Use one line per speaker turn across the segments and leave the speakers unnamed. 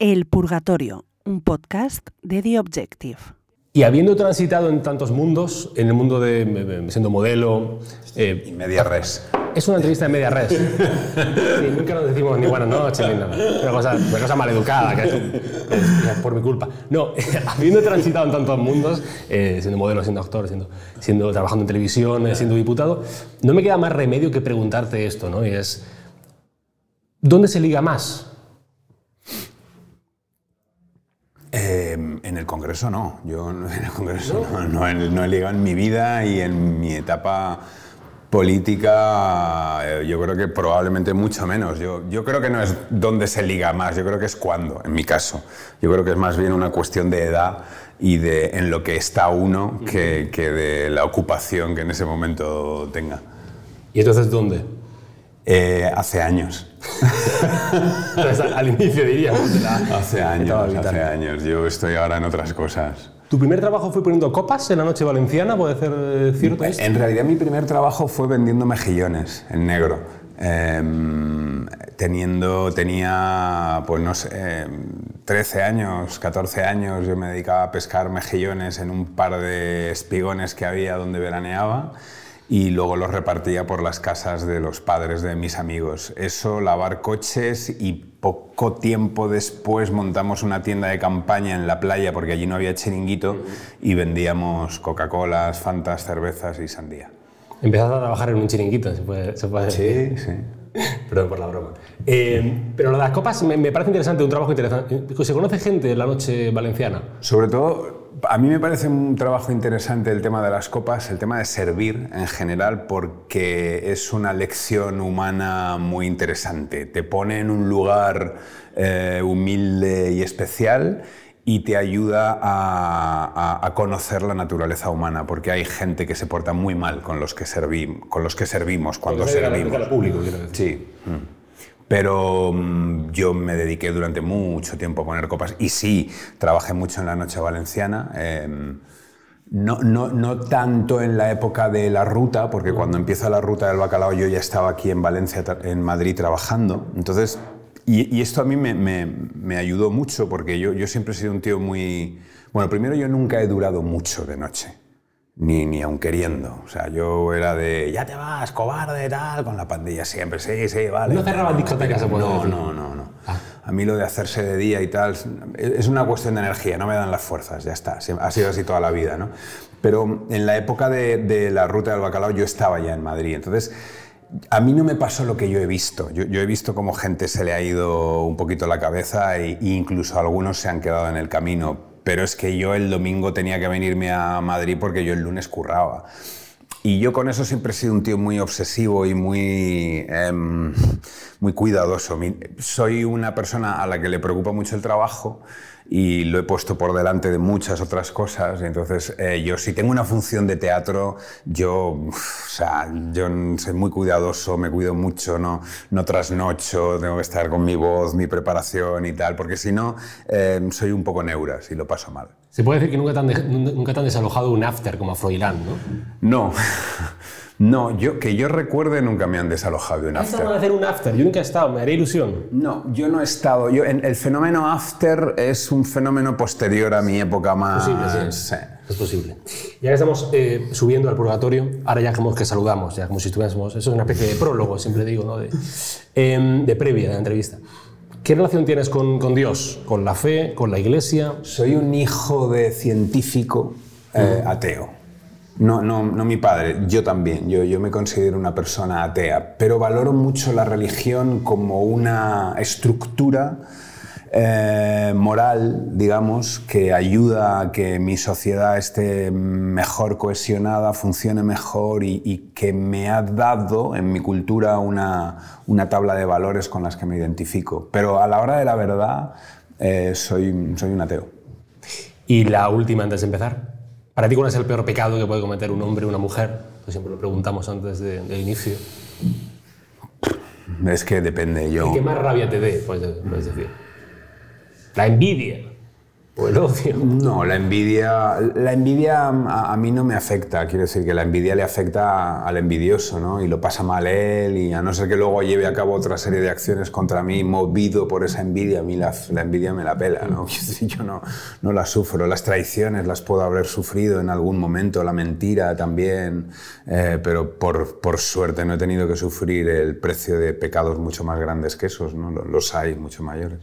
El Purgatorio, un podcast de The Objective.
Y habiendo transitado en tantos mundos, en el mundo de eh, siendo modelo...
Eh, y media res.
Es una entrevista de media res. nunca nos decimos ni buenas noches ni nada. Una cosa, una cosa maleducada, que es, por mi culpa. No, habiendo transitado en tantos mundos, eh, siendo modelo, siendo actor, siendo, siendo, trabajando en televisión, eh, siendo diputado, no me queda más remedio que preguntarte esto, ¿no? Y es, ¿dónde se liga más?
En el Congreso no. Yo en el Congreso no, he, ligado en mi vida y en mi etapa política, eh, yo creo que probablemente mucho menos. Yo, yo creo que no es dónde se liga más, yo creo que es cuándo, en mi caso. Yo creo que es más bien una cuestión de edad y de en lo que está uno que, que de la ocupación que en ese momento tenga.
¿Y entonces dónde?
Eh, hace años.
Al inicio diríamos.
hace años, hace años. Yo estoy ahora en otras cosas.
¿Tu primer trabajo fue poniendo copas en la noche valenciana? ¿Puede ser eh, cierto esto?
En realidad mi primer trabajo fue vendiendo mejillones en negro. Em, teniendo, tenía, pues no sé, 13 años, 14 años, yo me dedicaba a pescar mejillones en un par de espigones que había donde veraneaba y luego los repartía por las casas de los padres de mis amigos. Eso, lavar coches y poco tiempo después montamos una tienda de campaña en la playa porque allí no había chiringuito y vendíamos Coca-Colas, Fantas, cervezas y sandía.
Empezaste a trabajar en un chiringuito, se puede,
Sí, sí.
Perdón por la broma. Eh, pero lo de las copas me, me, parece interesante, un trabajo interesante. ¿Se conoce gente en la noche valenciana?
Sobre todo a mí me parece un trabajo interesante el tema de las copas, el tema de servir en general, porque es una lección humana muy interesante. Te pone en un lugar eh, humilde y especial y te ayuda a, conocer la naturaleza humana, porque hay gente que se porta muy mal con los que, con los que servimos cuando servimos.
público,
Sí. Mm pero mm, yo me dediqué durante mucho tiempo a poner copas y sí, trabajé mucho en la noche valenciana. Em, no, no, no, tanto en la época de la ruta, porque cuando empieza la ruta del bacalao yo ya estaba aquí en Valencia, en Madrid, trabajando. Entonces, y, esto a mí me, me, me, ayudó mucho, porque yo, yo siempre he sido un tío muy... Bueno, primero yo nunca he durado mucho de noche ni, ni aun queriendo. O sea, yo era de, ya te vas, cobarde, tal, con la pandilla siempre, sí, sí, vale.
¿No cerraban discotecas?
No, no, no, no. no. Ah. A mí lo de hacerse de día y tal, es una cuestión de energía, no me dan las fuerzas, ya está. Ha sido así toda la vida, ¿no? Pero en la época de, de la ruta del bacalao yo estaba ya en Madrid, entonces... A mí no me pasó lo que yo he visto. Yo, yo, he visto cómo gente se le ha ido un poquito la cabeza e, e incluso algunos se han quedado en el camino pero es que yo el domingo tenía que venirme a Madrid porque yo el lunes curraba. Y yo con eso siempre he sido un tío muy obsesivo y muy, em, muy cuidadoso. Soy una persona a la que le preocupa mucho el trabajo y lo he puesto por delante de muchas otras cosas. Entonces, eh, yo si tengo una función de teatro, yo, o sea, yo soy muy cuidadoso, me cuido mucho, no, no trasnocho, tengo que estar con mi voz, mi preparación y tal, porque si no, eh, soy un poco neuras y lo paso mal.
Se puede decir que nunca te han, nunca te han desalojado un after como a Froilán, ¿no?
No. No, yo, que yo recuerde nunca me han desalojado de un after.
¿Has hacer un after? Yo nunca he estado, me haré ilusión.
No, yo no he estado. Yo, el fenómeno after es un fenómeno posterior a mi época más...
Posible, sí. Es posible. Ya que estamos eh, subiendo al purgatorio, ahora ya como que saludamos, ya como si estuviésemos... Eso es una especie de prólogo, siempre digo, ¿no? De, em, de previa de la entrevista. ¿Qué relación tienes con, con, Dios, con la fe, con la iglesia?
Soy un hijo de científico eh, ateo. No, no, no mi padre, yo también, yo, yo me considero una persona atea, pero valoro mucho la religión como una estructura eh, moral, digamos, que ayuda a que mi sociedad esté mejor cohesionada, funcione mejor y, que me ha dado en mi cultura una, una, tabla de valores con las que me identifico. Pero a la hora de la verdad, eh, soy, soy un ateo.
Y la última antes de empezar. ¿Para ti cuál es el peor pecado que puede cometer un hombre o una mujer? siempre lo preguntamos antes del inicio.
Es que depende yo.
¿Y qué más rabia te dé, puedes, decir? La envidia.
No, la envidia, la envidia a, a mí no me afecta. Quiero decir que la envidia le afecta al envidioso, ¿no? Y lo pasa mal él, y a no ser que luego lleve a cabo otra serie de acciones contra mí movido por esa envidia, a mí la, la envidia me la pela, ¿no? Yo no, no la sufro. Las traiciones las puedo haber sufrido en algún momento, la mentira también, eh, pero por, por suerte no he tenido que sufrir el precio de pecados mucho más grandes que esos, ¿no? Lo- Los hay mucho mayores.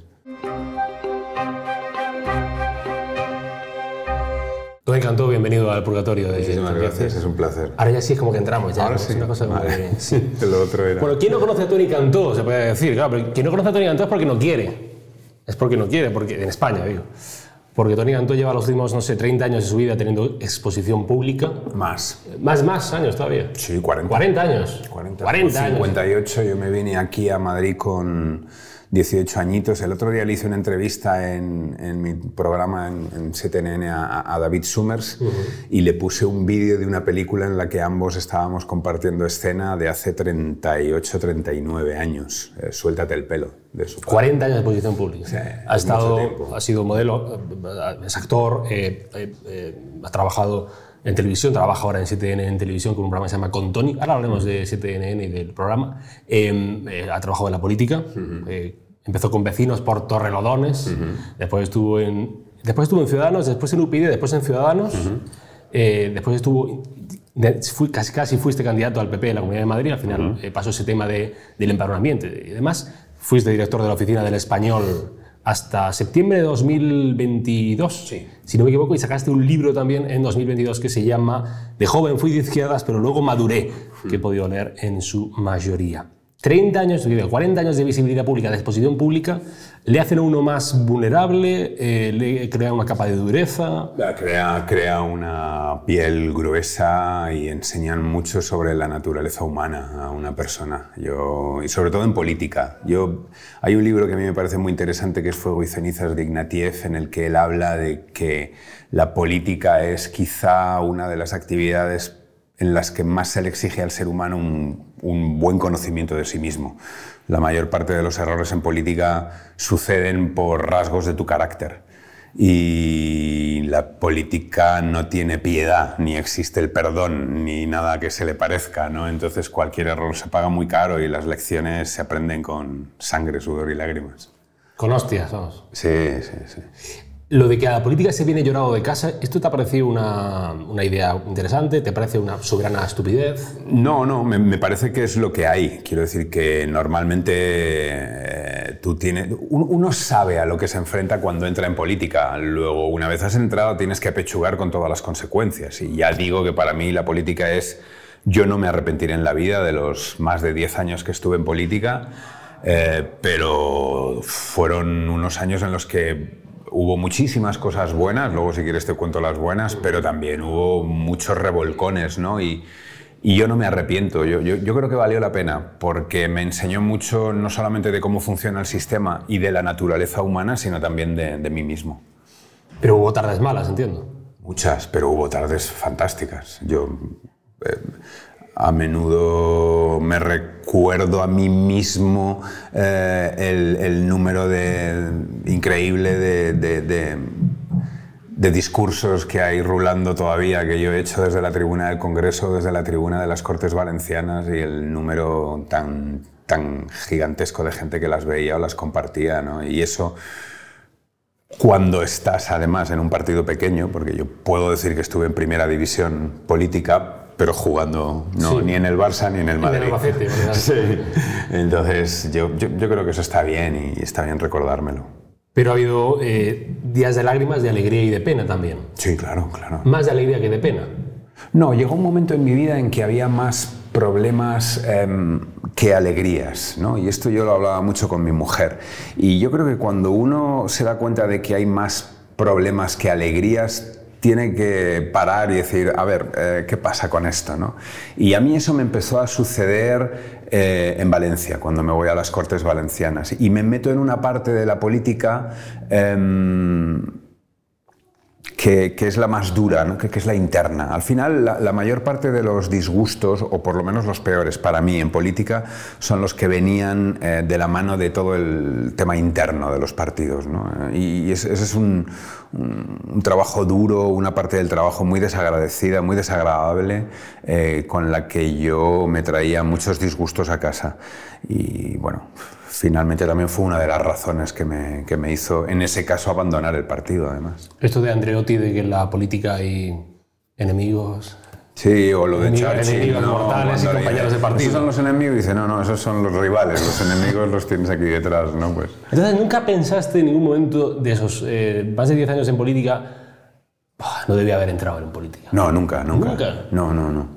Tony Cantó, bienvenido al Purgatorio de
Muchísimas gracias, es un placer.
Ahora ya sí es como que entramos, ya.
Ahora
¿no?
sí.
Es una cosa
Vale.
que- sí.
Lo otro era.
Bueno, ¿quién no conoce a Tony Cantó? Se puede decir, claro, pero quien no conoce a Tony Cantó es porque no quiere. Es porque no quiere, porque en España, digo. Porque Tony Cantó lleva los últimos, no sé, 30 años de su vida teniendo exposición pública.
Más.
Más, más años todavía.
Sí, 40.
40 años.
40,
40 años.
58, yo me vine aquí a Madrid con 18 añitos. El otro día le hice una entrevista en, en mi programa en, en 7NN a, a David Summers y le puse un vídeo de una película en la que ambos estábamos compartiendo escena de hace 38, 39 años. Eh, Suéltate el pelo de su padre.
40 años de exposición pública.
Sí,
ha, estado, ha sido modelo, eh, es actor, eh, eh, eh, ha trabajado en televisión, trabaja ahora en 7N en televisión con un programa que se llama Con Tony. Ahora hablaremos de 7NN y del programa. Eh, eh, ha trabajado en la política. eh, empezó con vecinos por Torrelodones. Después estuvo en después estuvo en Ciudadanos, después en UPyD, después en Ciudadanos. eh, después estuvo de- fui- casi, casi fuiste candidato al PP de la Comunidad de Madrid, al final eh, pasó ese tema de, del empadronamiento y demás. Fuiste director de la oficina del español hasta septiembre de 2022, si no me equivoco, y sacaste un libro también en 2022 que se llama De joven fui de izquierdas, pero luego maduré, que he podido leer en su mayoría. 30 años, digo, 40 años de visibilidad pública, de exposición pública, le hacen a uno más vulnerable, eh, le crean una capa de dureza.
Crea, crea una piel gruesa y enseñan mucho sobre la naturaleza humana a una persona. Yo, y sobre todo en política. Yo, hay un libro que a mí me parece muy interesante que es Fuego y cenizas de Ignatieff, en el que él habla de que la política es quizá una de las actividades en las que más se le exige al ser humano un, un buen conocimiento de sí mismo. La mayor parte de los errores en política suceden por rasgos de tu carácter. Y la política no tiene piedad, ni existe el perdón, ni nada que se le parezca, ¿no? Entonces cualquier error se paga muy caro y las lecciones se aprenden con sangre, sudor y lágrimas.
Con hostias, vamos.
Sí, sí, sí.
Lo de que a la política se viene llorado de casa, ¿esto te ha parecido una, una idea interesante? ¿Te parece una soberana estupidez?
No, no, me, parece que es lo que hay. Quiero decir que normalmente eh, tú tienes. un- Uno sabe a lo que se enfrenta cuando entra en política. Luego, una vez has entrado, tienes que apechugar con todas las consecuencias. Y ya digo que para mí la política es. Yo no me arrepentiré en la vida de los más de 10 años que estuve en política, eh, pero fueron unos años en los que hubo muchísimas cosas buenas, luego si quieres te cuento las buenas, pero también hubo muchos revolcones, ¿no? Y, y yo no me arrepiento, yo, yo, yo creo que valió la pena, porque me enseñó mucho no solamente de cómo funciona el sistema y de la naturaleza humana, sino también de, de mí mismo.
Pero hubo tardes malas, entiendo.
Muchas, pero hubo tardes fantásticas. Yo eh, a menudo me recuerdo a mí mismo eh, el, número de, increíble de- de discursos que hay rulando todavía, que yo he hecho desde la tribuna del Congreso, desde la tribuna de las Cortes Valencianas y el número tan, tan gigantesco de gente que las veía o las compartía. ¿no? Y eso cuando estás además en un partido pequeño, porque yo puedo decir que estuve en primera división política, pero jugando no,
Sí.
ni en el Barça ni en el
en
Madrid.
el Albacete, ¿verdad?
sí. Entonces yo, yo, yo creo que eso está bien y está bien recordármelo.
Pero ha habido eh, días de lágrimas, de alegría y de pena también.
Sí, claro, claro.
Más de alegría que de pena.
No, llegó un momento en mi vida en que había más problemas em, que alegrías, ¿no? Y esto yo lo hablaba mucho con mi mujer. Y yo creo que cuando uno se da cuenta de que hay más problemas que alegrías, tiene que parar y decir, a ver, eh, ¿qué pasa con esto? ¿no? Y a mí eso me empezó a suceder eh, en Valencia, cuando me voy a las Cortes Valencianas. Y me meto en una parte de la política... em, que, que es la más dura, que, es la interna. Al final, la, mayor parte de los disgustos, o por lo menos los peores para mí en política, son los que venían eh, de la mano de todo el tema interno de los partidos. Y ese, es un trabajo duro, una parte del trabajo muy desagradecida, muy desagradable, eh, con la que yo me traía muchos disgustos a casa. Y bueno, finalmente también fue una de las razones que me, que me hizo, en ese caso, abandonar el partido, además.
Esto de Andreotti, de que en la política hay enemigos.
Sí, o lo de
Enemigo-
Churchill,
enemigos
¿no?
mortales y compañeros de partido.
Esos son los enemigos, y dice, no, no, esos son los rivales, los enemigos los tienes aquí detrás, ¿no? Pues,
Entonces, ¿nunca pensaste en ningún momento de esos eh, más de 10 años en política, "Buah, no debía haber entrado en política?
no, nunca, nunca.
¿Nunca?
No, no, no.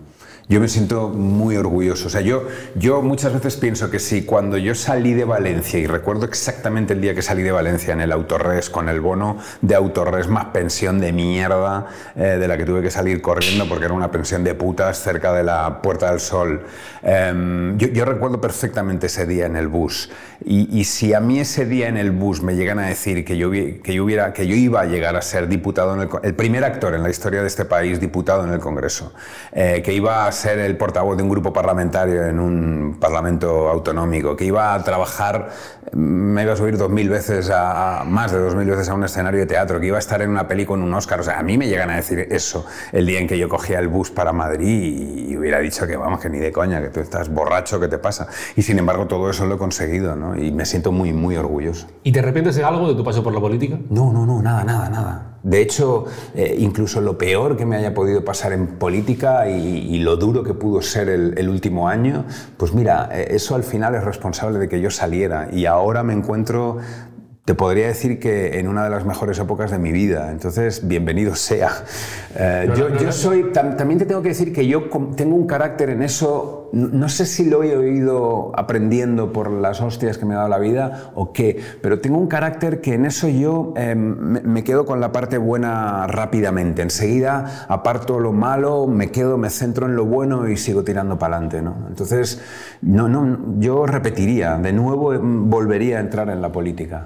Yo me siento muy orgulloso. O sea, yo, yo muchas veces pienso que si cuando yo salí de Valencia, y recuerdo exactamente el día que salí de Valencia en el Autorres, con el bono de Autorres más pensión de mierda, eh, de la que tuve que salir corriendo porque era una pensión de putas cerca de la Puerta del Sol. Em, yo, yo recuerdo perfectamente ese día en el bus. Y, y si a mí ese día en el bus me llegan a decir que yo, que yo, hubiera, que yo iba a llegar a ser diputado, en el, el primer actor en la historia de este país diputado en el Congreso, eh, que iba a ser el portavoz de un grupo parlamentario en un parlamento autonómico, que iba a trabajar, mm, me iba a subir dos mil veces, a, a- más de dos mil veces a un escenario de teatro, que iba a estar en una peli con un Oscar. O sea, a mí me llegan a decir eso el día en que yo cogía el bus para Madrid y, hubiera dicho que vamos, que ni de coña, que tú estás borracho, ¿qué te pasa? Y sin embargo todo eso lo he conseguido, ¿no? Y me siento muy, muy orgulloso.
¿Y te arrepientes de algo de tu paso por la política?
No, no, no, nada, nada, nada. De hecho, eh, incluso lo peor que me haya podido pasar en política y, lo duro que pudo ser el, el último año, pues mira, eh, eso al final es responsable de que yo saliera. Y ahora me encuentro, te podría decir que en una de las mejores épocas de mi vida. Entonces, bienvenido sea. Eh,
No,
yo
no, no,
yo soy, tam- también te tengo que decir que yo tengo un carácter en eso, no, sé si lo he oído aprendiendo por las hostias que me ha dado la vida o qué, pero tengo un carácter que en eso yo eh, me, me quedo con la parte buena rápidamente. Enseguida aparto lo malo, me quedo, me centro en lo bueno y sigo tirando para adelante. ¿no? Entonces, no, no, yo repetiría, de nuevo eh, volvería a entrar en la política.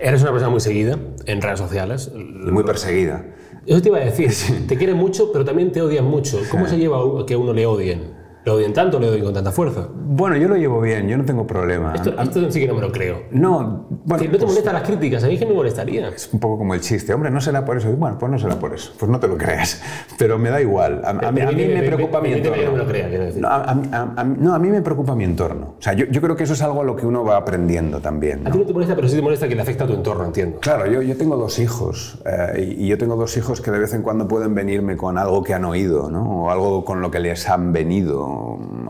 Eres una persona muy seguida en redes sociales.
y muy perseguida.
Eso te iba a decir. Te quieren mucho, pero también te odian mucho. ¿Cómo se lleva a que uno le odien? ¿Le odien tanto o le odien con tanta fuerza?
Bueno, yo lo llevo bien, yo no tengo problema.
Esto, esto sí que no me lo creo.
No, bueno,
Que ¿No te
pues-
molestan las críticas? A mí que me molestaría.
Es un poco como el chiste, hombre, no será por eso. Bueno, pues no será por eso, pues no te lo creas. Pero me da igual. A, a mí, a mí me preocupa mi entorno.
no me lo crea, quiero decir.
No, a, a- a- a- no, a mí me preocupa mi entorno. O sea, yo, yo creo que eso es algo a lo que uno va aprendiendo también.
A
¿no?
ti no te molesta, pero sí te molesta que le afecta a tu entorno, entiendo.
Claro, yo, yo tengo dos hijos eh, y, y yo tengo dos hijos que de vez en cuando pueden venirme con algo que han oído, ¿no? O algo con lo que les han venido.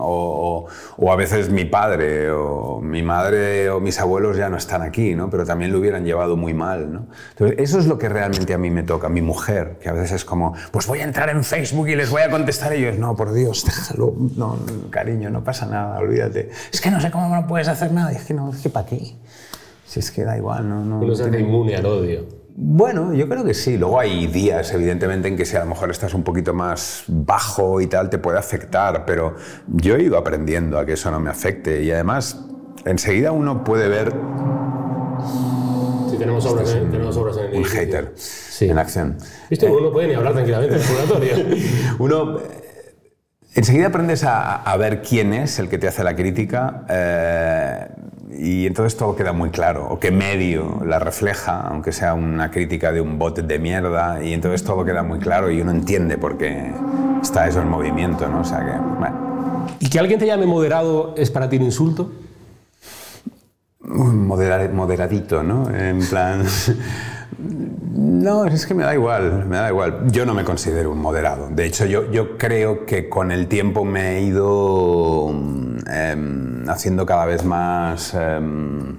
O, a veces mi padre o mi madre o mis abuelos ya no están aquí, ¿no? Pero también lo hubieran llevado muy mal, ¿no? Entonces, eso es lo que realmente a mí me toca, mi mujer, que a veces es como, pues voy a entrar en Facebook y les voy a contestar a ellos. No, por Dios, déjalo. No, cariño, no pasa nada, olvídate. Es que no sé cómo no puedes hacer nada. Y es que no, es que para qué. Si es que da igual, no, no,
Uno se hace inmune al odio.
Bueno, yo creo que sí. Luego hay días, evidentemente, en que si a lo mejor estás un poquito más bajo y tal, te puede afectar, pero yo he ido aprendiendo a que eso no me afecte y además enseguida uno puede ver
Si tenemos obras, en, tenemos obras en el
un hater
Sí.
en acción.
Esto uno no puede ni hablar tranquilamente en el purgatorio.
Uno eh, enseguida aprendes a, a ver quién es el que te hace la crítica eh, y entonces todo queda muy claro, o qué medio la refleja, aunque sea una crítica de un bot de mierda, y entonces todo queda muy claro y uno entiende por qué está eso en movimiento, ¿no? O sea que, bueno,
¿Y que alguien te llame moderado es para ti un insulto?
moderadito, ¿no? En plan... No, es que me da igual, me da igual. Yo no me considero un moderado. De hecho, yo, creo que con el tiempo me he ido mm, em, haciendo cada vez más... em,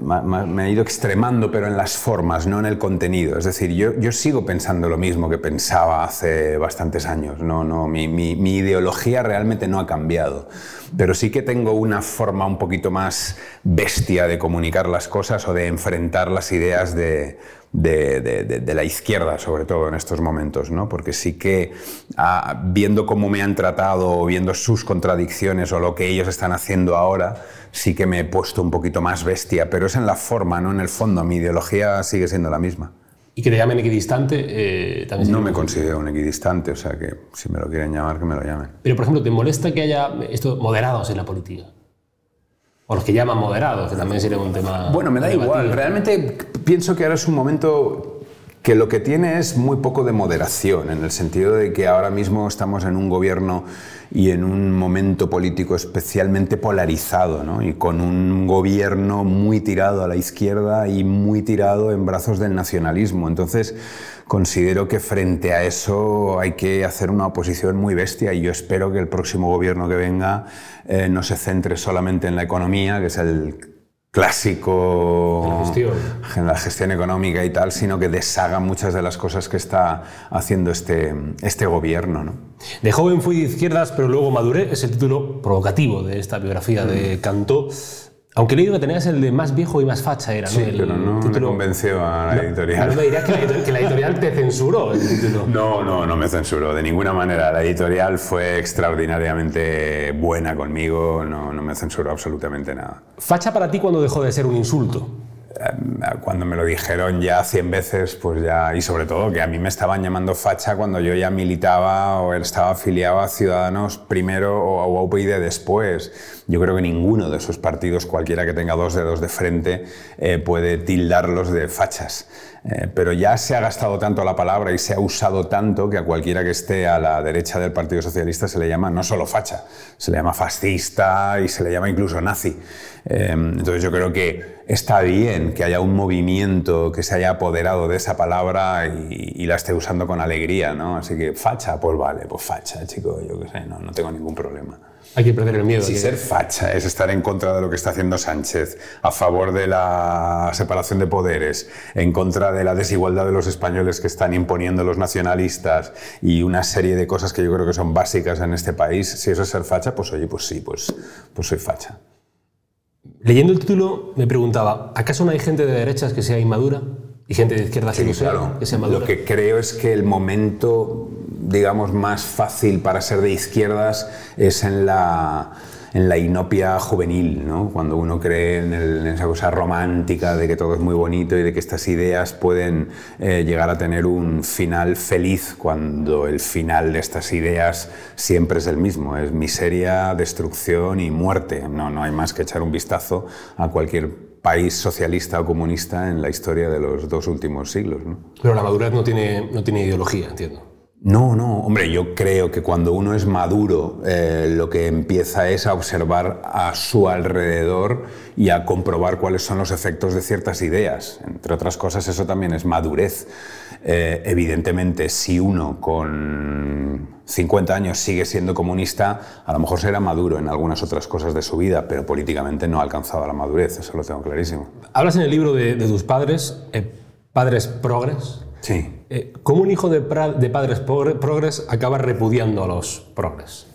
me he ido extremando, pero en las formas, no en el contenido. Es decir, yo, yo sigo pensando lo mismo que pensaba hace bastantes años. No, no, mi, mi- mi ideología realmente no ha cambiado. Pero sí que tengo una forma un poquito más bestia de comunicar las cosas o de enfrentar las ideas de, de, de- de- de la izquierda, sobre todo en estos momentos, ¿no? porque sí que ah, viendo cómo me han tratado, viendo sus contradicciones o lo que ellos están haciendo ahora, sí que me he puesto un poquito más bestia, pero es en la forma, no en el fondo. Mi ideología sigue siendo la misma.
Y que te llamen equidistante eh, también
No me considero un equidistante, o sea que si me lo quieren llamar, que me lo llamen.
Pero, por ejemplo, ¿te molesta que haya estos moderados en la política? O los que llaman moderados, que también sería un tema.
Bueno, me da igual. Realmente pienso que ahora es un momento que lo que tiene es muy poco de moderación, en el sentido de que ahora mismo estamos en un gobierno y en un momento político especialmente polarizado, ¿no? y con un gobierno muy tirado a la izquierda y muy tirado en brazos del nacionalismo. Entonces, considero que frente a eso hay que hacer una oposición muy bestia y yo espero que el próximo gobierno que venga eh, no se centre solamente en la economía, que es el clásico
La gestión.
en la gestión económica y tal, sino que deshaga muchas de las cosas que está haciendo este, este gobierno. ¿no?
De joven fui de izquierdas, pero luego maduré. Es el título provocativo de esta biografía
Mm.
de Cantó. Aunque he leído que tenías el de más viejo y más facha, era,
Sí,
¿no? El
pero no me
título-
convenció a la editorial.
No me dirías que la, editorial, que la editorial te censuró el título.
No, no, no me censuró de ninguna manera. La editorial fue extraordinariamente buena conmigo, no, no me censuró absolutamente nada.
Facha para ti cuando dejó de ser un insulto.
Cuando me lo dijeron ya 100 veces, pues ya, y sobre todo que a mí me estaban llamando facha cuando yo ya militaba o estaba afiliado a Ciudadanos primero o a UPyD después. Yo creo que ninguno de esos partidos, cualquiera que tenga dos dedos de frente, eh, puede tildarlos de fachas. Eh, pero ya se ha gastado tanto la palabra y se ha usado tanto que a cualquiera que esté a la derecha del Partido Socialista se le llama no solo facha, se le llama fascista y se le llama incluso nazi. Eh, entonces yo creo que está bien que haya un movimiento que se haya apoderado de esa palabra y, y la esté usando con alegría, ¿no? Así que facha, pues vale, pues facha, chico, yo qué sé, no, no tengo ningún problema.
Hay que perder el miedo.
Si
que-
ser facha es estar en contra de lo que está haciendo Sánchez, a favor de la separación de poderes, en contra de la desigualdad de los españoles que están imponiendo los nacionalistas y una serie de cosas que yo creo que son básicas en este país, si eso es ser facha, pues oye, pues sí, pues, pues soy facha.
Leyendo el título me preguntaba, ¿acaso no hay gente de derechas que sea inmadura? ¿Y gente de izquierdas que sea, que sea madura?
Lo que creo es que el momento, digamos, más fácil para ser de izquierdas es en la, en la inopia juvenil, ¿no? Cuando uno cree en, esa cosa romántica de que todo es muy bonito y de que estas ideas pueden eh, llegar a tener un final feliz, cuando el final de estas ideas siempre es el mismo, es miseria, destrucción y muerte. No, no hay más que echar un vistazo a cualquier país socialista o comunista en la historia de los dos últimos siglos.
Pero la madurez no tiene, no tiene ideología, entiendo.
No, no, hombre, yo creo que cuando uno es maduro, eh, lo que empieza es a observar a su alrededor y a comprobar cuáles son los efectos de ciertas ideas. Entre otras cosas, eso también es madurez. Eh, evidentemente, si uno con 50 años sigue siendo comunista, a lo mejor será maduro en algunas otras cosas de su vida, pero políticamente no ha alcanzado la madurez, eso lo tengo clarísimo.
Hablas en el libro de, tus padres, eh, padres progres.
Sí.
Eh, ¿Cómo un hijo de, padres progre- progres acaba repudiando a los progres?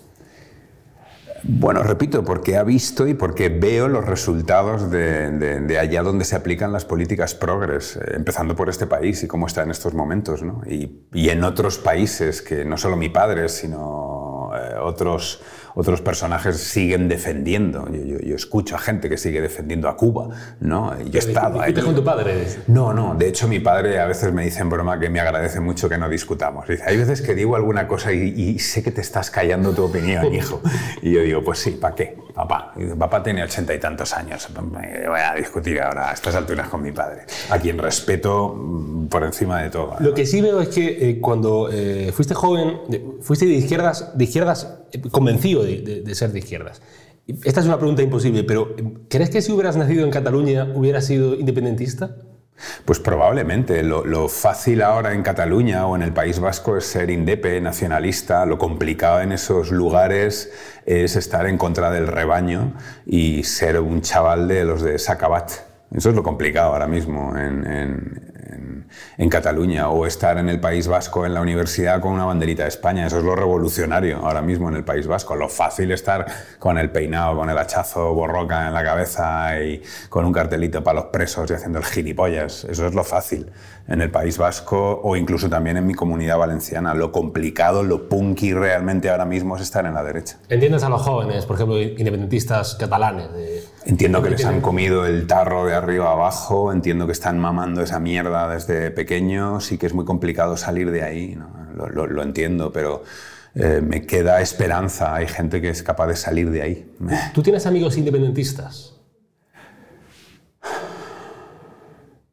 Bueno, repito, porque ha visto y porque veo los resultados de, de- de allá donde se aplican las políticas progres, eh, empezando por este país y cómo está en estos momentos, ¿no? y, y en otros países que no solo mi padre, sino eh, otros, otros personajes siguen defendiendo. Yo, yo- yo escucho a gente que sigue defendiendo a Cuba, ¿no? Y yo he estado
¿Discutes
allí.
con tu padre?
No, no. De hecho, mi padre a veces me dice en broma que me agradece mucho que no discutamos. Dice, hay veces que digo alguna cosa y, y sé que te estás callando tu opinión, hijo. Y yo digo, pues sí, ¿para qué? Papá. Dice, papá tiene ochenta y tantos años. Voy a discutir ahora a estas alturas con mi padre, a quien respeto mm, por encima de todo.
Lo que sí veo es que eh, cuando eh, fuiste joven, fuiste de izquierdas, de izquierdas convencido de, ser de izquierdas. Esta es una pregunta imposible, pero eh, ¿crees que si hubieras nacido en Cataluña hubieras sido independentista?
Pues probablemente. Lo, fácil ahora en Cataluña o en el País Vasco es ser indepe, nacionalista. Lo complicado en esos lugares es estar en contra del rebaño y ser un chaval de los de Sacabat. Eso es lo complicado ahora mismo en- Cataluña o estar en el País Vasco en la universidad con una banderita de España. Eso es lo revolucionario ahora mismo en el País Vasco. Lo fácil estar con el peinado, con el hachazo borroca en la cabeza y con un cartelito para los presos y haciendo el gilipollas. Eso es lo fácil en el País Vasco o incluso también en mi comunidad valenciana. Lo complicado, lo punky realmente ahora mismo es estar en la derecha.
¿Entiendes a los jóvenes, por ejemplo, independentistas catalanes?
Entiendo que les han comido el tarro de arriba abajo, entiendo que están mamando esa mierda desde pequeños sí que es muy complicado salir de ahí, lo, entiendo, pero eh, me queda esperanza, hay gente que es capaz de salir de ahí.
¿Tú tienes amigos independentistas?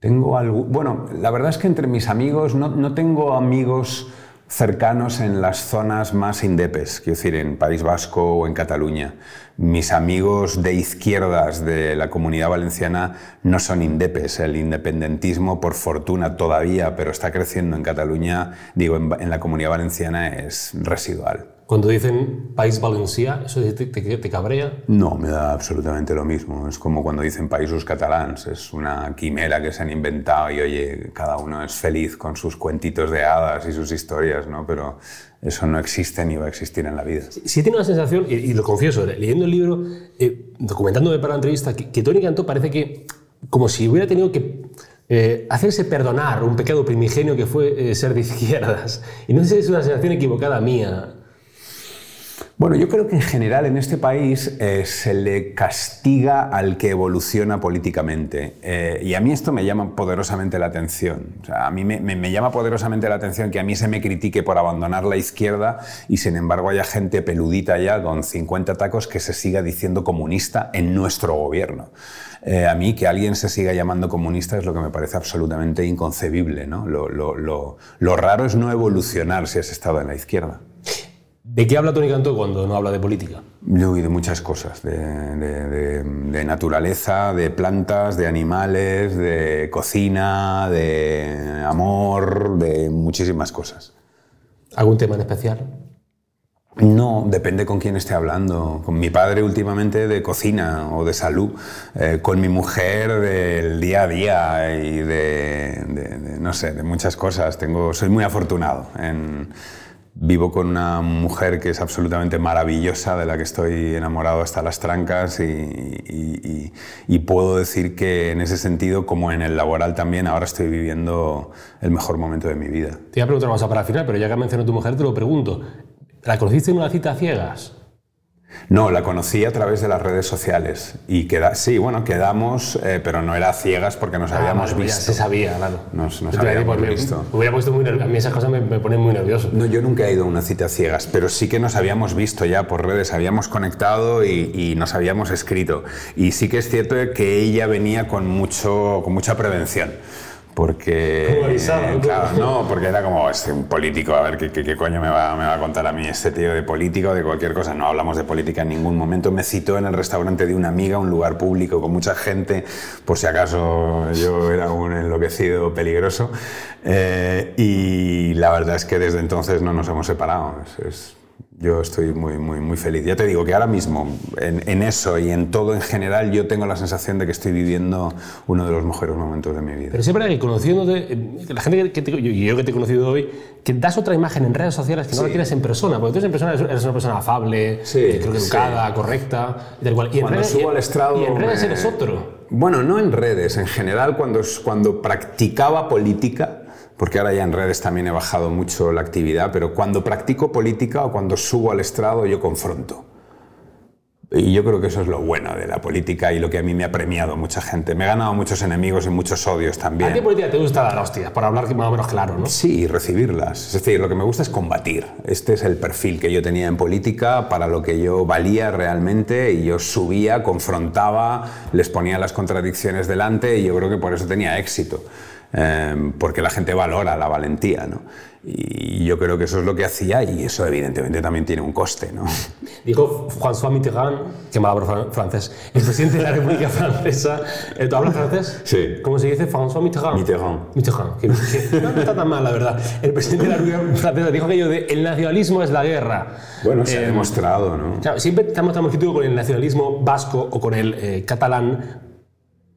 Tengo algo, bueno, la verdad es que entre mis amigos no, no tengo amigos cercanos en las zonas más indepes, quiero decir, en País Vasco o en Cataluña. Mis amigos de izquierdas de la comunidad valenciana no son indepes. El independentismo, por fortuna todavía, pero está creciendo en Cataluña, digo, en, la comunidad valenciana es residual.
Cuando dicen país valencià, ¿eso te, te, cabrea?
No, me da absolutamente lo mismo. Es como cuando dicen países catalans. Es una quimera que se han inventado y, oye, cada uno es feliz con sus cuentitos de hadas y sus historias, ¿no? Pero eso no existe ni va a existir en la vida.
Sí, tiene la sensación, y, lo confieso, leyendo el libro, eh, documentándome para la entrevista, que, que Tony Cantó parece que, como si hubiera tenido que eh, hacerse perdonar un pecado primigenio que fue eh, ser de izquierdas. Y no sé si es una sensación equivocada mía.
Bueno, yo creo que en general en este país eh, se le castiga al que evoluciona políticamente. Eh, y a mí esto me llama poderosamente la atención. a mí me, llama poderosamente la atención que a mí se me critique por abandonar la izquierda y sin embargo haya gente peludita ya con 50 tacos que se siga diciendo comunista en nuestro gobierno. Eh, a mí que alguien se siga llamando comunista es lo que me parece absolutamente inconcebible. ¿no? Lo, lo raro es no evolucionar si has estado en la izquierda.
¿De qué habla Tony Cantó cuando no habla de política?
Uy, de muchas cosas, de, naturaleza, de plantas, de animales, de cocina, de amor, de muchísimas cosas.
¿Algún tema en especial?
No, depende con quién esté hablando. Con mi padre últimamente de cocina o de salud. Eh, con mi mujer del día a día y de, no sé, de muchas cosas. Tengo, soy muy afortunado en Vivo con una mujer que es absolutamente maravillosa, de la que estoy enamorado hasta las trancas y, puedo decir que en ese sentido, como en el laboral también, ahora estoy viviendo el mejor momento de mi vida.
Te iba a preguntar más para el final, pero ya que mencionado tu mujer, te lo pregunto. ¿La conociste en una cita ciegas?
No, la conocí a través de las redes sociales. Y queda, sí, bueno, quedamos, eh, pero no era ciegas porque nos ah, habíamos pues visto.
Ya se sabía, claro.
Nos, habíamos visto.
hubiera puesto muy A mí esas cosas me, ponen muy nervioso.
No, yo nunca he ido a una cita ciegas, pero sí que nos habíamos visto ya por redes, habíamos conectado y, y nos habíamos escrito. Y sí que es cierto que ella venía con, mucho, con mucha prevención porque claro, no, porque era como este, un político, a ver ¿qué, qué, coño me va, me va, a contar a mí este tío de político de cualquier cosa. No hablamos de política en ningún momento. Me citó en el restaurante de una amiga, un lugar público con mucha gente, por si acaso yo era un enloquecido peligroso. Eh, y la verdad es que desde entonces no nos hemos separado. es yo estoy muy, muy, muy feliz. Ya te digo que ahora mismo, en, eso y en todo en general, yo tengo la sensación de que estoy viviendo uno de los mejores momentos de mi vida.
Pero siempre que conociéndote, eh, la gente que te, y yo que te he conocido hoy, que das otra imagen en redes sociales que no la tienes en persona, porque tú en persona eres una persona afable, creo que educada, correcta, y tal cual. Y
en redes, subo al estrado...
Y en redes eres otro.
Bueno, no en redes, en general cuando, cuando practicaba política porque ahora ya en redes también he bajado mucho la actividad, pero cuando practico política o cuando subo al estrado yo confronto. Y yo creo que eso es lo bueno de la política y lo que a mí me ha premiado mucha gente. Me he ganado muchos enemigos y muchos odios también.
¿A qué política te gusta dar hostias? Por hablar más o menos claro, ¿no?
Sí, recibirlas. Es decir, lo que me gusta es combatir. Este es el perfil que yo tenía en política para lo que yo valía realmente y yo subía, confrontaba, les ponía las contradicciones delante y yo creo que por eso tenía éxito. Em, porque la gente valora la valentía, ¿no? Y yo creo que eso es lo que hacía y eso evidentemente también tiene un coste, ¿no?
Dijo François Mitterrand, que habla francés, el presidente de la República Francesa. ¿Tú hablas francés?
Sí.
¿Cómo se dice? François Mitterrand.
Mitterrand.
Mitterrand. Que, no, está tan mal, la verdad. El presidente de la República Francesa dijo aquello de el nacionalismo es la guerra.
Bueno, se ha em, demostrado, ¿no?
Claro, siempre estamos tan con el nacionalismo vasco o con el eh, catalán,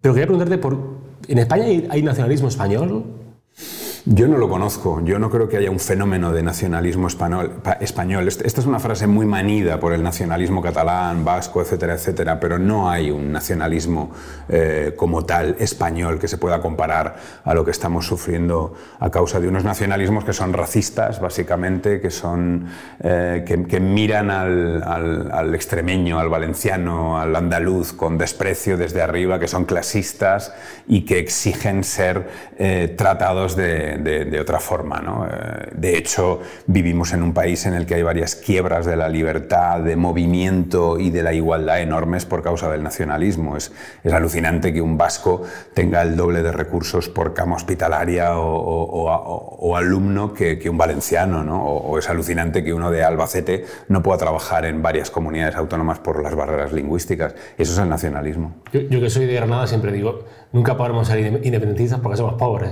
pero quería preguntarte por ¿En España hay, nacionalismo español?
Yo no lo conozco, yo no creo que haya un fenómeno de nacionalismo español. Esta es una frase muy manida por el nacionalismo catalán, vasco, etcétera, etcétera, pero no hay un nacionalismo eh, como tal español que se pueda comparar a lo que estamos sufriendo a causa de unos nacionalismos que son racistas, básicamente, que, son, eh, que, miran al, al extremeño, al valenciano, al andaluz con desprecio desde arriba, que son clasistas y que exigen ser eh, tratados de, otra forma. ¿no? Eh, de hecho, vivimos en un país en el que hay varias quiebras de la libertad, de movimiento y de la igualdad enormes por causa del nacionalismo. Es, es alucinante que un vasco tenga el doble de recursos por cama hospitalaria o, alumno que, que, un valenciano, ¿no? o, es alucinante que uno de Albacete no pueda trabajar en varias comunidades autónomas por las barreras lingüísticas. Eso es el nacionalismo.
Yo, yo que soy de Granada siempre digo, nunca podremos ser independentistas porque somos pobres.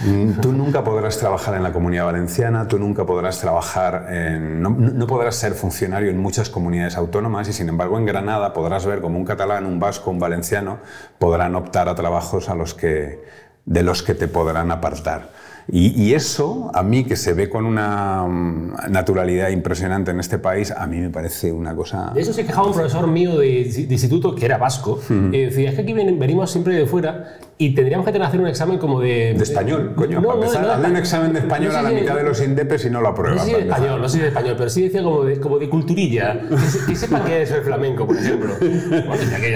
Mm, tú nunca podrás trabajar en la comunidad valenciana, tú nunca podrás trabajar en... No, podrás ser funcionario en muchas comunidades autónomas y sin embargo en Granada podrás ver como un catalán, un vasco, un valenciano podrán optar a trabajos a los que, de los que te podrán apartar. Y, eso, a mí, que se ve con una mm, naturalidad impresionante en este país, a mí me parece una cosa...
De eso se quejaba un profesor mío de, instituto, que era vasco, y decía, es que aquí venimos siempre de fuera y tendríamos que tener que hacer un examen como de...
De español, coño. No, para empezar, un examen de español a la mitad de los indepes y no lo apruebas.
No sé si de español, no sé de español, pero sí decía como de, como de culturilla. Que, sepa qué es el flamenco, por ejemplo.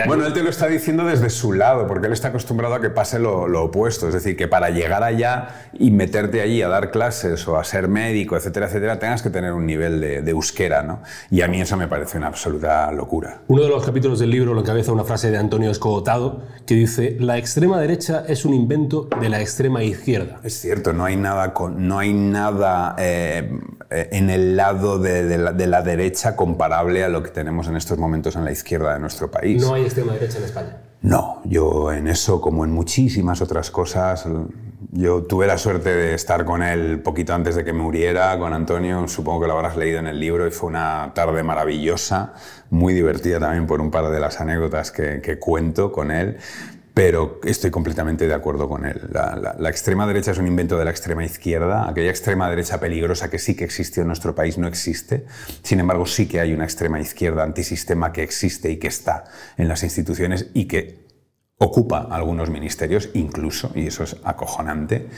Bueno, él te lo está diciendo desde su lado, porque él está acostumbrado a que pase lo, lo opuesto. Es decir, que para llegar allá y meterte allí a dar clases o a ser médico, etcétera, etcétera, tengas que tener un nivel de, de euskera, ¿no? Y a mí eso me parece una absoluta locura.
Uno de los capítulos del libro lo encabeza una frase de Antonio Escogotado que dice, la extrema derecha es un invento de la extrema izquierda.
Es cierto, no hay nada, con, no hay nada eh, en el lado de, la, derecha comparable a lo que tenemos en estos momentos en la izquierda de nuestro país.
¿No hay extrema derecha en España?
No, yo en eso, como en muchísimas otras cosas, yo tuve la suerte de estar con él poquito antes de que muriera, con Antonio, supongo que lo habrás leído en el libro, y fue una tarde maravillosa, muy divertida también por un par de las anécdotas que, que cuento con él pero estoy completamente de acuerdo con él. La, extrema derecha es un invento de la extrema izquierda. Aquella extrema derecha peligrosa que sí que existió en nuestro país no existe. Sin embargo, sí que hay una extrema izquierda antisistema que existe y que está en las instituciones y que ocupa algunos ministerios incluso, y eso es acojonante.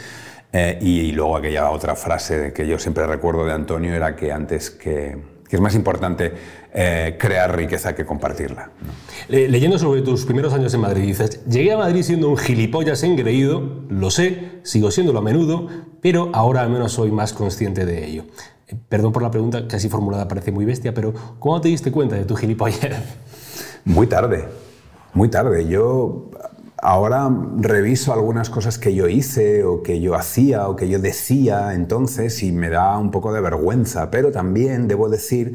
Eh, y luego aquella otra frase que yo siempre recuerdo de Antonio era que antes que que es más importante eh, crear riqueza que compartirla.
leyendo sobre tus primeros años en Madrid, dices, llegué a Madrid siendo un gilipollas engreído, lo sé, sigo siéndolo a menudo, pero ahora al menos soy más consciente de ello. Eh, perdón por la pregunta, que así formulada parece muy bestia, pero ¿cómo te diste cuenta de tu gilipollas?
Muy tarde, muy tarde. Yo ahora reviso algunas cosas que yo hice o que yo hacía o que yo decía entonces y me da un poco de vergüenza, pero también debo decir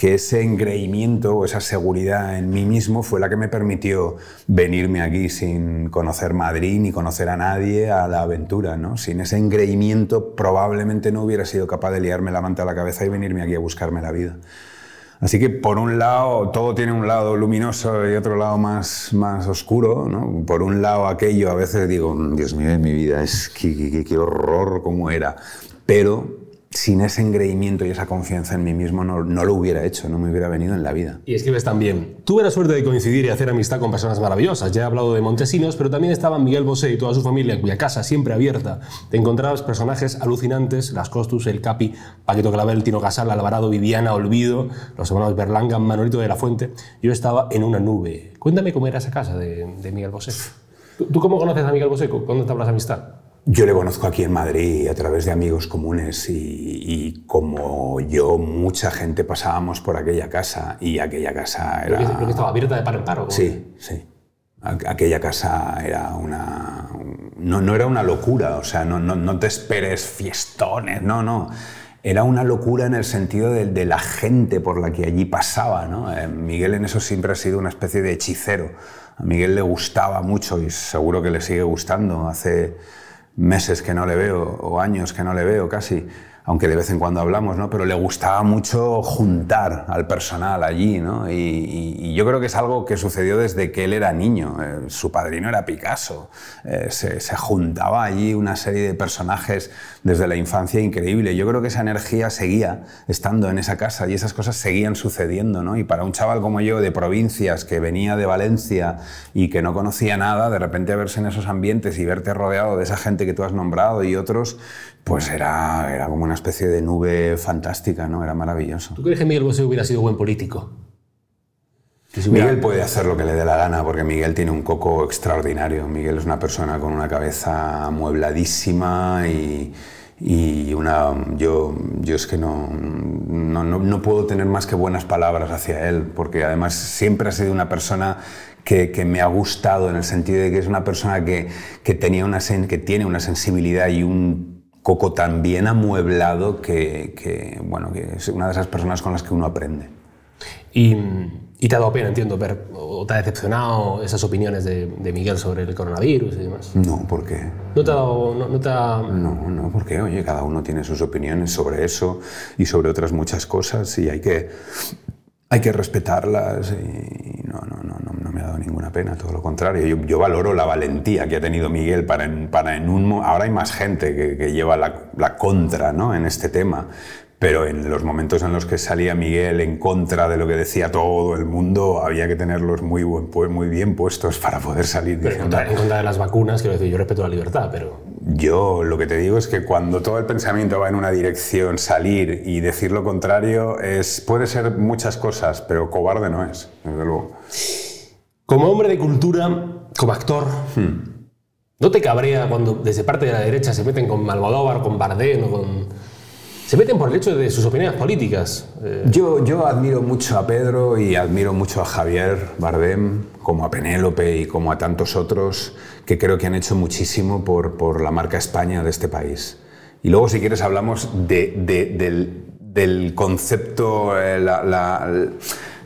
que ese engreimiento o esa seguridad en mí mismo fue la que me permitió venirme aquí sin conocer Madrid ni conocer a nadie a la aventura. ¿no? Sin ese engreimiento probablemente no hubiera sido capaz de liarme la manta a la cabeza y venirme aquí a buscarme la vida. Así que por un lado todo tiene un lado luminoso y otro lado más, más oscuro. ¿no? Por un lado aquello a veces digo, Dios mío, mi vida es qué, qué horror cómo era. Pero sin ese engreimiento y esa confianza en mí mismo no, no, lo hubiera hecho, no me hubiera venido en la vida.
Y escribes también, tuve la suerte de coincidir y hacer amistad con personas maravillosas. Ya he hablado de Montesinos, pero también estaban Miguel Bosé y toda su familia, cuya casa siempre abierta. Te encontrabas personajes alucinantes, Las Costus, El Capi, Paquito Clavel, Tino Casal, Alvarado, Viviana, Olvido, los hermanos Berlanga, Manolito de la Fuente. Yo estaba en una nube. Cuéntame cómo era esa casa de, Miguel Bosé. ¿Tú, cómo conoces a Miguel Bosé? ¿Cuándo te hablas amistad?
Yo le conozco aquí en Madrid a través de amigos comunes y, como yo, mucha gente pasábamos por aquella casa y aquella casa era...
¿Pero que, estaba abierta de par en par?
Sí, sí. Aquella casa era una... No, no era una locura, o sea, no, no, no, te esperes fiestones, no, no. Era una locura en el sentido de, de la gente por la que allí pasaba, ¿no? Eh, Miguel en eso siempre ha sido una especie de hechicero. A Miguel le gustaba mucho y seguro que le sigue gustando. Hace meses que no le veo o años que no le veo casi, aunque de vez en cuando hablamos, ¿no? pero le gustaba mucho juntar al personal allí. ¿no? Y, yo creo que es algo que sucedió desde que él era niño. Eh, su padrino era Picasso. Eh, se, se, juntaba allí una serie de personajes desde la infancia increíble. Yo creo que esa energía seguía estando en esa casa y esas cosas seguían sucediendo. ¿no? Y para un chaval como yo de provincias que venía de Valencia y que no conocía nada, de repente verse en esos ambientes y verte rodeado de esa gente que tú has nombrado y otros, pues era, era como una especie de nube fantástica, ¿no? Era maravilloso.
¿Tú crees que Miguel Bosé hubiera sido buen político?
Miguel puede hacer lo que le dé la gana porque Miguel tiene un coco extraordinario. Miguel es una persona con una cabeza amuebladísima y, y una, yo, yo es que no, no, no, puedo tener más que buenas palabras hacia él porque además siempre ha sido una persona que, que, me ha gustado en el sentido de que es una persona que, que, tenía una que tiene una sensibilidad y un Coco tan bien amueblado que, bueno, que es una de esas personas con las que uno aprende.
Y, y te ha dado pena, entiendo, ver, o te ha decepcionado esas opiniones de, de, Miguel sobre el coronavirus y demás.
No, ¿por qué?
¿No te ha dado, no, no, te ha...
no, no, porque, oye, cada uno tiene sus opiniones sobre eso y sobre otras muchas cosas y hay que, hay que respetarlas y no, no, me ha dado ninguna pena, todo lo contrario. Yo, yo valoro la valentía que ha tenido Miguel para en, para en un... Ahora hay más gente que, que lleva la, la contra ¿no? en este tema, pero en los momentos en los que salía Miguel en contra de lo que decía todo el mundo, había que tenerlos muy, muy bien puestos para poder salir.
Pero en, contra, en contra, de las vacunas, quiero decir, yo respeto la libertad, pero...
Yo lo que te digo es que cuando todo el pensamiento va en una dirección, salir y decir lo contrario es, puede ser muchas cosas, pero cobarde no es, desde luego.
Como hombre de cultura, como actor, hmm. ¿no te cabrea cuando desde parte de la derecha se meten con Almodóvar, con Bardem o con se meten por el hecho de sus opiniones políticas.
Eh, yo, yo admiro mucho a Pedro y admiro mucho a Javier Bardem, como a Penélope y como a tantos otros que creo que han hecho muchísimo por, por la marca España de este país. Y luego, si quieres, hablamos de, del, del, concepto, eh, la, la,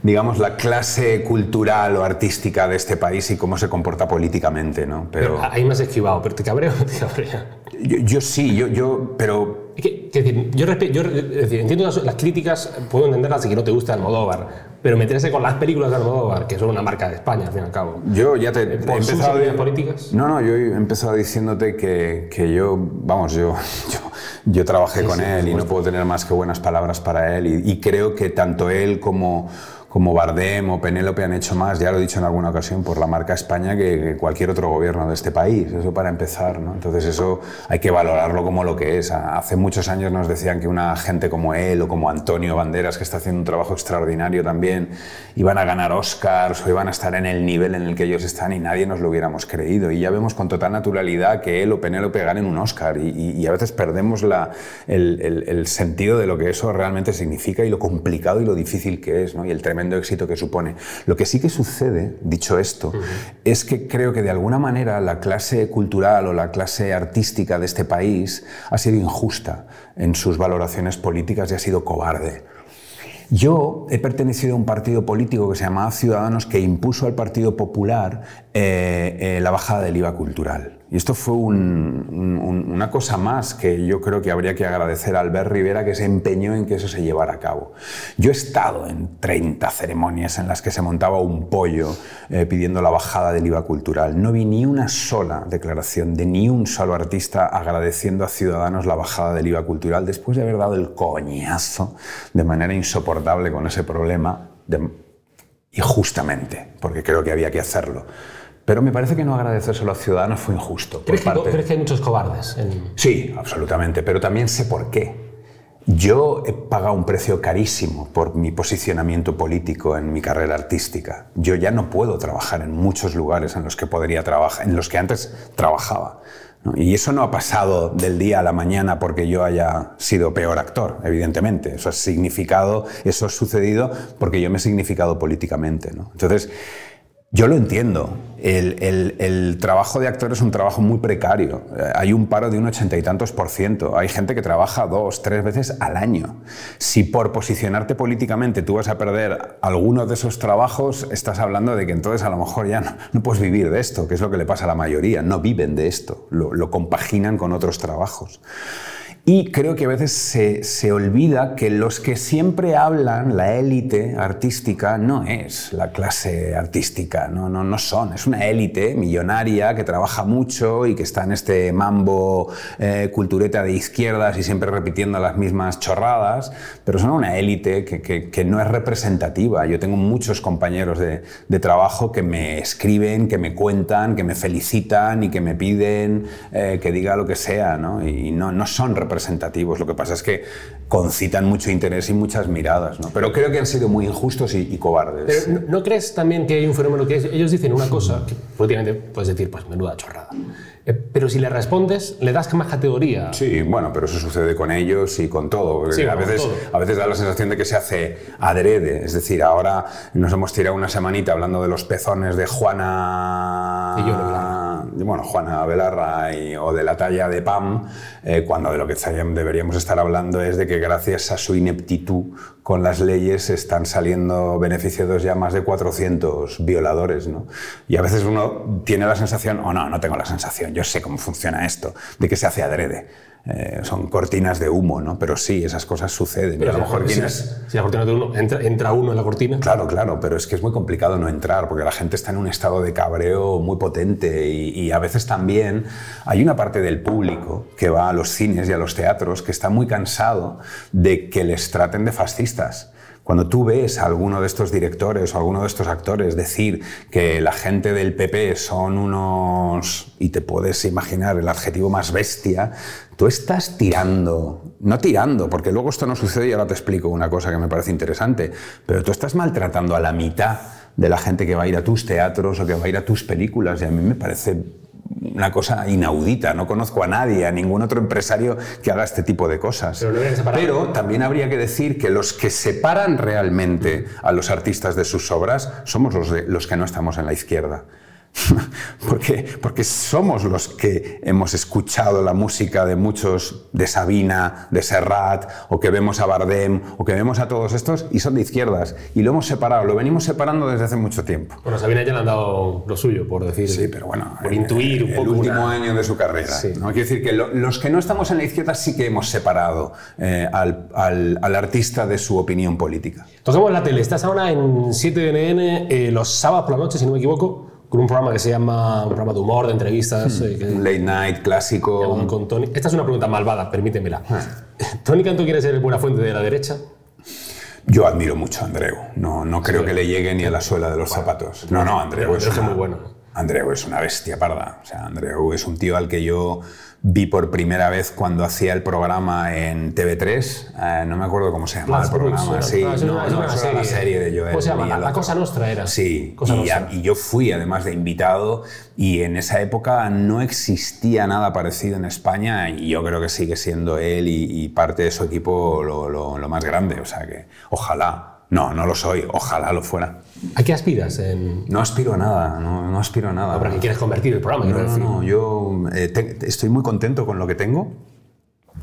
digamos, la clase cultural o artística de este país y cómo se comporta políticamente, ¿no?
Pero, pero ahí me has esquivado, pero ¿te cabrea o te cabrea?
Yo, yo sí, yo, yo, pero
que, decir, yo, yo decir, entiendo las, las, críticas, puedo entenderlas y que no te gusta Almodóvar, pero meterse con las películas de Almodóvar, que son una marca de España, al fin y al cabo.
Yo ya te
he empezado. Sus políticas?
No, no, yo he empezado diciéndote que, que yo, vamos, yo, yo, yo trabajé sí, con sí, él y no puedo tener más que buenas palabras para él y, y creo que tanto él como como Bardem o Penélope han hecho más, ya lo he dicho en alguna ocasión, por la marca España que cualquier otro gobierno de este país. Eso para empezar, ¿no? Entonces eso hay que valorarlo como lo que es. Hace muchos años nos decían que una gente como él o como Antonio Banderas, que está haciendo un trabajo extraordinario también, iban a ganar Oscars o iban a estar en el nivel en el que ellos están y nadie nos lo hubiéramos creído. Y ya vemos con total naturalidad que él o Penélope ganen un Oscar y, y, y a veces perdemos la, el, el, el, sentido de lo que eso realmente significa y lo complicado y lo difícil que es, ¿no? Y el tremendo éxito que supone. Lo que sí que sucede, dicho esto, uh -huh. es que creo que de alguna manera la clase cultural o la clase artística de este país ha sido injusta en sus valoraciones políticas y ha sido cobarde. Yo he pertenecido a un partido político que se llamaba Ciudadanos que impuso al Partido Popular eh, eh, la bajada del IVA cultural. Y esto fue un, un, una cosa más que yo creo que habría que agradecer a Albert Rivera que se empeñó en que eso se llevara a cabo. Yo he estado en 30 ceremonias en las que se montaba un pollo eh, pidiendo la bajada del IVA cultural. No vi ni una sola declaración de ni un solo artista agradeciendo a Ciudadanos la bajada del IVA cultural después de haber dado el coñazo de manera insoportable con ese problema y justamente, porque creo que había que hacerlo. Pero me parece que no agradecérselo a Ciudadanos fue injusto.
¿Crees, que, ¿crees que, hay muchos cobardes? En...
Sí, absolutamente, pero también sé por qué. Yo he pagado un precio carísimo por mi posicionamiento político en mi carrera artística. Yo ya no puedo trabajar en muchos lugares en los que podría trabajar, en los que antes trabajaba. ¿no? Y eso no ha pasado del día a la mañana porque yo haya sido peor actor, evidentemente. Eso ha significado, eso ha sucedido porque yo me he significado políticamente. ¿no? Entonces, yo lo entiendo. El, trabajo de actor es un trabajo muy precario. Hay un paro de un ochenta y tantos por ciento. Hay gente que trabaja dos, tres veces al año. Si por posicionarte políticamente tú vas a perder algunos de esos trabajos, estás hablando de que entonces a lo mejor ya no, no puedes vivir de esto, que es lo que le pasa a la mayoría. No viven de esto, lo compaginan con otros trabajos. Y creo que a veces se, se, olvida que los que siempre hablan, la élite artística, no es la clase artística, no, no, no son. Es una élite millonaria que trabaja mucho y que está en este mambo eh, cultureta de izquierdas y siempre repitiendo las mismas chorradas, pero son una élite que, que, que, no es representativa. Yo tengo muchos compañeros de, de, trabajo que me escriben, que me cuentan, que me felicitan y que me piden eh, que diga lo que sea, ¿no? y no, no son representativos representativos. Lo que pasa es que concitan mucho interés y muchas miradas, ¿no? Pero creo que han sido muy injustos y, cobardes.
¿no, crees también que hay un fenómeno que ellos dicen una cosa que políticamente puedes decir, pues menuda chorrada. Eh, pero si le respondes, le das más categoría.
Sí, bueno, pero eso sucede con ellos y con todo. Sí, a, veces, todo. a veces da la sensación de que se hace adrede. Es decir, ahora nos hemos tirado una semanita hablando de los pezones de Juana.
Y yo
bueno, Juana Belarra y, o de la talla de Pam, eh, cuando de lo que deberíamos estar hablando es de que gracias a su ineptitud con las leyes están saliendo beneficiados ya más de 400 violadores. ¿no? Y a veces uno tiene la sensación, o oh, no, no tengo la sensación, yo sé cómo funciona esto, de que se hace adrede. Eh, son cortinas de humo, ¿no? Pero sí, esas cosas suceden.
Pero a lo mejor si, la cortina de humo, entra, entra, uno en la cortina.
Claro, claro, pero es que es muy complicado no entrar, porque la gente está en un estado de cabreo muy potente y, y a veces también hay una parte del público que va a los cines y a los teatros que está muy cansado de que les traten de fascistas. Cuando tú ves a alguno de estos directores o alguno de estos actores decir que la gente del PP son unos, y te puedes imaginar el adjetivo más bestia, tú estás tirando, no tirando, porque luego esto no sucede y ahora te explico una cosa que me parece interesante, pero tú estás maltratando a la mitad de la gente que va a ir a tus teatros o que va a ir a tus películas y a mí me parece una cosa inaudita. No conozco a nadie, a ningún otro empresario que haga este tipo de cosas.
Pero, no
Pero también habría que decir que los que separan realmente a los artistas de sus obras somos los, de, los que no estamos en la izquierda. porque, porque somos los que hemos escuchado la música de muchos, de Sabina, de Serrat, o que vemos a Bardem, o que vemos a todos estos, y son de izquierdas. Y lo hemos separado, lo venimos separando desde hace mucho tiempo.
Bueno, Sabina ya le han dado lo suyo, por decir.
Sí, pero bueno.
Por intuir un
el
poco.
El último
una...
año de su carrera.
Sí.
¿no? Quiero decir que lo, los que no estamos en la izquierda sí que hemos separado eh, al, al, al, artista de su opinión política.
Tocamos la tele. Estás ahora en 7NN eh, los sábados por la noche, si no me equivoco con un programa que se llama un programa de humor, de entrevistas.
Hmm.
Eh, que,
Late night, clásico.
Con Tony. Esta es una pregunta malvada, permítemela. Ah. ¿Tony Canto quiere ser buena fuente de la derecha?
Yo admiro mucho a Andreu. No, no creo sí. que le llegue ni a la suela de los bueno, zapatos. No, no, Andreu es,
es
una,
muy bueno.
Andreu es una bestia parda. O sea, Andreu es un tío al que yo vi por primera vez cuando hacía el programa en TV3. Eh, no me acuerdo cómo se llamaba el programa.
Era,
sí,
no, es una,
no,
es una
no,
serie.
la serie de Joel.
¿Cómo se llama? La. Cosa Nostra era.
Sí,
Cosa
y,
Nostra.
a, y, yo fui además de invitado y en esa época no existía nada parecido en España y yo creo que sigue siendo él y, y parte de su equipo lo, lo, lo más grande. O sea que ojalá. No, no lo soy. Ojalá lo fuera.
¿A qué aspiras? En...
No aspiro a nada, no, no aspiro a nada.
No, pero que quieres convertir el programa,
no,
decir.
No, yo eh, te, estoy muy contento con lo que tengo.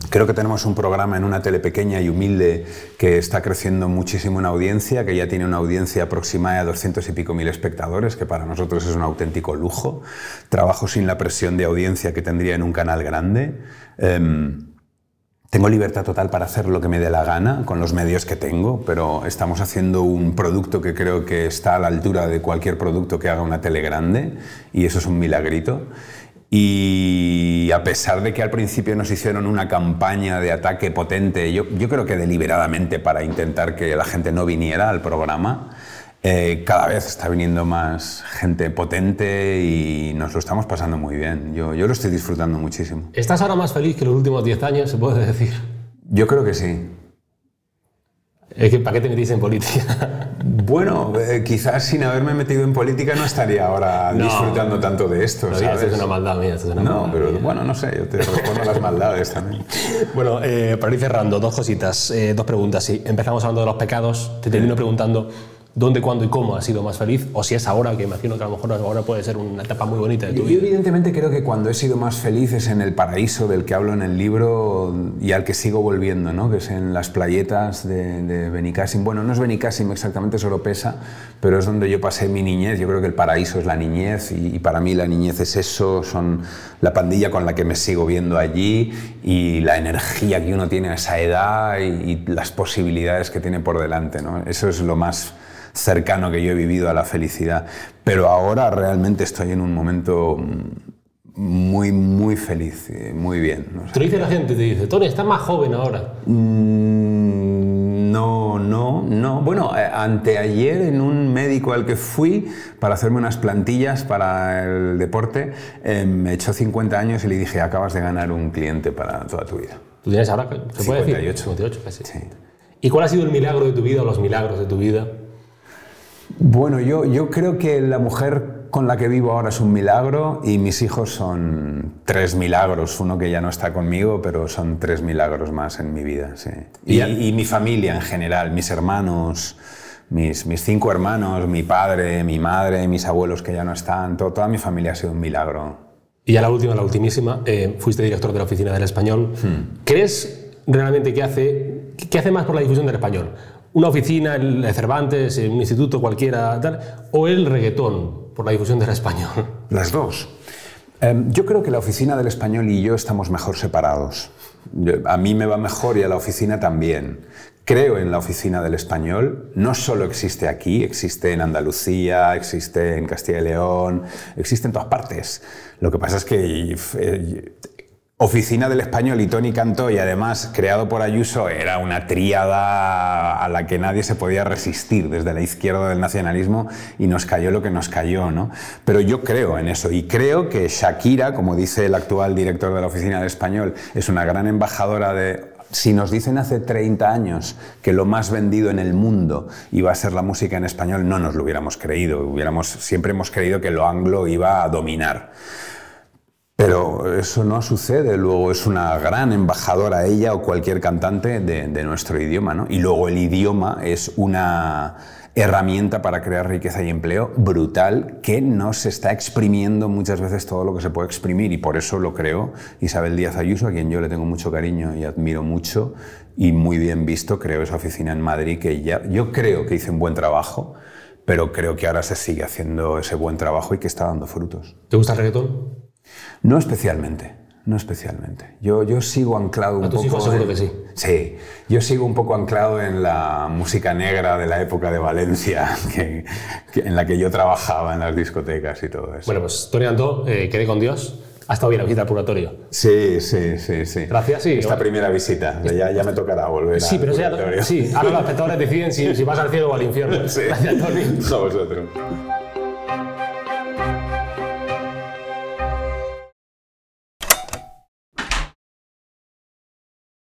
Creo que tenemos un programa en una tele pequeña y humilde que está creciendo muchísimo en audiencia, que ya tiene una audiencia aproximada a 200 y pico mil espectadores, que para nosotros es un auténtico lujo. Trabajo sin la presión de audiencia que tendría en un canal grande. Eh, tengo libertad total para hacer lo que me dé la gana con los medios que tengo, pero estamos haciendo un producto que creo que está a la altura de cualquier producto que haga una tele grande y eso es un milagrito. Y a pesar de que al principio nos hicieron una campaña de ataque potente, yo, yo creo que deliberadamente para intentar que la gente no viniera al programa, eh, cada vez está viniendo más gente potente y nos lo estamos pasando muy bien. Yo, yo lo estoy disfrutando muchísimo.
¿Estás ahora más feliz que los últimos 10 años, se puede decir?
Yo creo que sí.
Es que, ¿Para qué te metiste en política?
Bueno, eh, quizás sin haberme metido en política no estaría ahora no, disfrutando tanto de esto.
No,
¿sabes?
Esto es una maldad mía. Esto es una
no,
maldad
pero
mía.
bueno, no sé, yo te respondo las maldades también.
Bueno, eh, para ir cerrando, dos cositas, eh, dos preguntas. Sí, empezamos hablando de los pecados, te termino preguntando dónde, cuándo y cómo has sido más feliz, o si es ahora, que imagino que a lo mejor ahora puede ser una etapa muy bonita de tu
Yo
vida.
evidentemente creo que cuando he sido más feliz es en el paraíso del que hablo en el libro y al que sigo volviendo, ¿no? que es en las playetas de, de Benicassim. Bueno, no es Benicassim exactamente, solo pesa, pero es donde yo pasé mi niñez. Yo creo que el paraíso es la niñez y, y para mí la niñez es eso, son la pandilla con la que me sigo viendo allí y la energía que uno tiene a esa edad y, y las posibilidades que tiene por delante. ¿no? Eso es lo más cercano que yo he vivido a la felicidad. Pero ahora realmente estoy en un momento mm, muy, muy feliz, y muy bien. no.
Te dice la gente, te dice, Tony, estás más joven ahora.
Mm, No, no, no. Bueno, eh, anteayer en un médico al que fui para hacerme unas plantillas para el deporte, eh, me echó 50 años y le dije, acabas de ganar un cliente para toda tu vida.
Tú tienes ahora, ¿se puede decir?
58.
58 casi.
Sí.
¿Y cuál ha sido el milagro de tu vida o los milagros de tu vida?
Bueno, yo, yo creo que la mujer con la que vivo ahora es un milagro y mis hijos son tres milagros. Uno que ya no está conmigo, pero son tres milagros más en mi vida. Sí. Y,
Y-
y mi familia en general, mis hermanos, mis, mis cinco hermanos, mi padre, mi madre, mis abuelos que ya no están, to- toda mi familia ha sido un milagro.
Y ya la última, la ultimísima, eh, fuiste director de la Oficina del Español.
Hmm.
¿Crees realmente que hace, que hace más por la difusión del español? ¿Una oficina, el Cervantes, un instituto cualquiera, tal? ¿O el reggaetón por la difusión del español?
Las dos. Em, yo creo que la oficina del español y yo estamos mejor separados. Yo- a mí me va mejor y a la oficina también. Creo en la oficina del español. No solo existe aquí, existe en Andalucía, existe en Castilla y León, existe en todas partes. Lo que pasa es que eh, Oficina del Español y Tony Cantó, y además creado por Ayuso, era una tríada a la que nadie se podía resistir desde la izquierda del nacionalismo y nos cayó lo que nos cayó, ¿no? Pero yo creo en eso y creo que Shakira, como dice el actual director de la Oficina del Español, es una gran embajadora de si nos dicen hace 30 años que lo más vendido en el mundo iba a ser la música en español, no nos lo hubiéramos creído. Hubiéramos, siempre hemos creído que lo anglo iba a dominar. Pero eso no sucede, luego es una gran embajadora ella o cualquier cantante de, nuestro idioma, ¿no? Y luego el idioma es una herramienta para crear riqueza y empleo brutal que no se está exprimiendo muchas veces todo lo que se puede exprimir y por eso lo creó Isabel Díaz Ayuso, a quien yo le tengo mucho cariño y admiro mucho y muy bien visto, creó esa oficina en Madrid que yo creo que hizo un buen trabajo, pero creo que ahora se sigue haciendo ese buen trabajo y que está dando frutos.
¿Te gusta el reggaetón?
No especialmente, no especialmente. Yo, yo sigo anclado un
A tus
poco.
hijos seguro
en-
que sí.
Sí, yo sigo un poco anclado en la música negra de la época de Valencia, que- que- en la que yo trabajaba en las discotecas y todo eso.
Bueno, pues Tony Antó, eh, quedé con Dios. Ha estado bien la visita al purgatorio.
sí, sí, sí, sí.
Gracias, sí.
Esta primera visita, ya, ya me tocará volver.
Sí,
al
pero
purgatorio.
sí, ahora los espectadores deciden si, si vas al cielo o al infierno.
Sí.
Gracias, Tony.
A vosotros.